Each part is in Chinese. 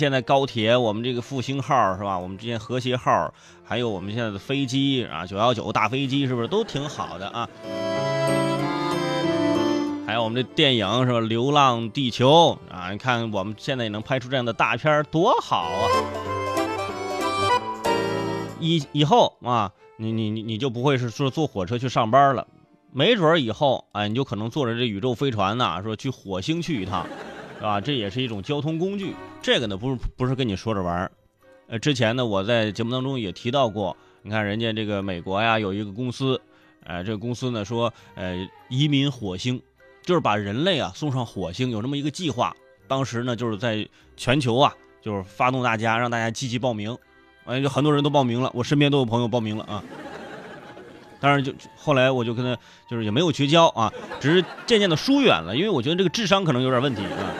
现在高铁，我们这个复兴号是吧？我们之前和谐号，还有我们现在的飞机啊，九幺九大飞机是不是都挺好的啊？还有我们的电影是吧？《流浪地球》啊，你看我们现在也能拍出这样的大片多好啊！以以后啊，你你你你就不会是说坐火车去上班了，没准以后啊，你就可能坐着这宇宙飞船呐，说去火星去一趟。啊，这也是一种交通工具。这个呢，不是不是跟你说着玩儿。呃，之前呢，我在节目当中也提到过。你看，人家这个美国呀，有一个公司，呃，这个公司呢说，呃，移民火星，就是把人类啊送上火星，有这么一个计划。当时呢，就是在全球啊，就是发动大家，让大家积极报名。哎，就很多人都报名了，我身边都有朋友报名了啊。当然，就后来我就跟他就是也没有绝交啊，只是渐渐的疏远了，因为我觉得这个智商可能有点问题啊。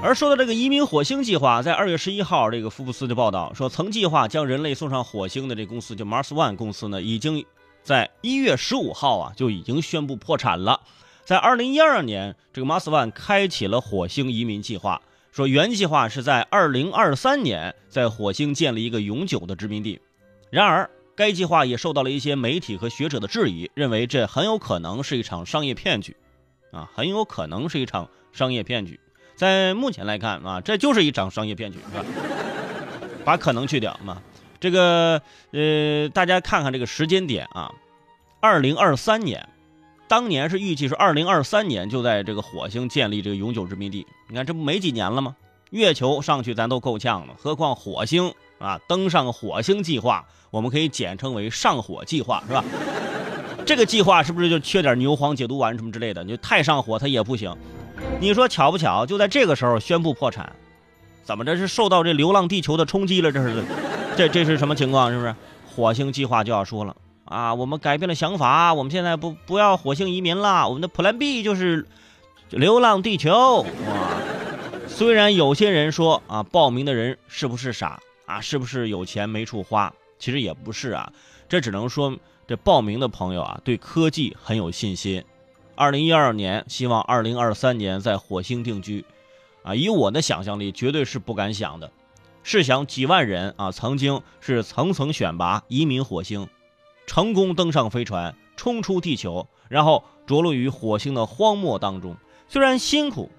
而说到这个移民火星计划，在二月十一号，这个福布斯就报道说，曾计划将人类送上火星的这公司，就 Mars One 公司呢，已经在一月十五号啊就已经宣布破产了。在二零一二年，这个 Mars One 开启了火星移民计划，说原计划是在二零二三年在火星建立一个永久的殖民地。然而，该计划也受到了一些媒体和学者的质疑，认为这很有可能是一场商业骗局，啊，很有可能是一场商业骗局。在目前来看啊，这就是一场商业骗局，是吧？把可能去掉嘛。这个呃，大家看看这个时间点啊，二零二三年，当年是预计是二零二三年就在这个火星建立这个永久殖民地。你看这不没几年了吗？月球上去咱都够呛了，何况火星啊？登上火星计划，我们可以简称为上火计划，是吧？这个计划是不是就缺点牛黄解毒丸什么之类的？你就太上火它也不行。你说巧不巧？就在这个时候宣布破产，怎么着是受到这《流浪地球》的冲击了？这是，这这是什么情况？是不是火星计划就要说了啊？我们改变了想法，我们现在不不要火星移民了，我们的 Plan B 就是《流浪地球》啊。虽然有些人说啊，报名的人是不是傻啊？是不是有钱没处花？其实也不是啊，这只能说这报名的朋友啊，对科技很有信心。二零一二年，希望二零二三年在火星定居，啊，以我的想象力，绝对是不敢想的。试想，几万人啊，曾经是层层选拔移民火星，成功登上飞船，冲出地球，然后着陆于火星的荒漠当中。虽然辛苦，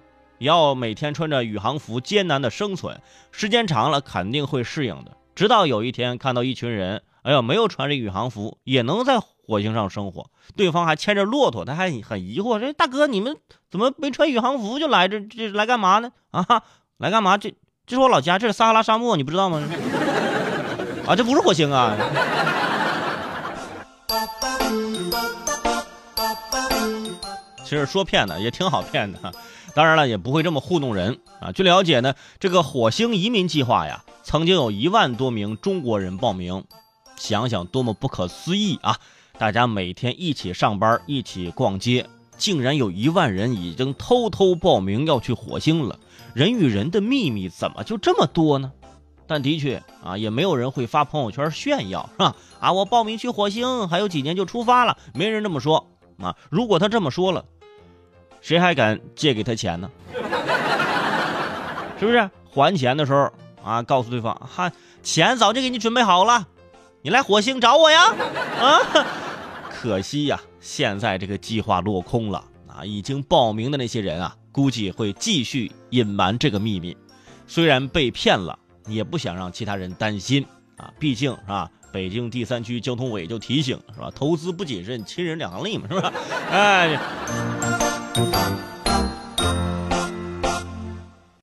要每天穿着宇航服艰难的生存，时间长了肯定会适应的。直到有一天看到一群人，哎呀，没有穿着宇航服，也能在。火星上生活，对方还牵着骆驼，他还很疑惑：“这大哥，你们怎么没穿宇航服就来这？这来干嘛呢？啊，来干嘛？这这是我老家，这是撒哈拉沙漠，你不知道吗？啊，这不是火星啊！其实说骗的也挺好骗的，当然了，也不会这么糊弄人啊。据了解呢，这个火星移民计划呀，曾经有一万多名中国人报名。想想多么不可思议啊！大家每天一起上班，一起逛街，竟然有一万人已经偷偷报名要去火星了。人与人的秘密怎么就这么多呢？但的确啊，也没有人会发朋友圈炫耀，是吧？啊，我报名去火星，还有几年就出发了。没人这么说啊。如果他这么说了，谁还敢借给他钱呢？是不是？还钱的时候啊，告诉对方，哈，钱早就给你准备好了。你来火星找我呀？啊，可惜呀，现在这个计划落空了啊！已经报名的那些人啊，估计会继续隐瞒这个秘密。虽然被骗了，也不想让其他人担心啊。毕竟是吧？北京第三区交通委就提醒是吧？投资不谨慎，亲人两行泪嘛，是吧？哎。不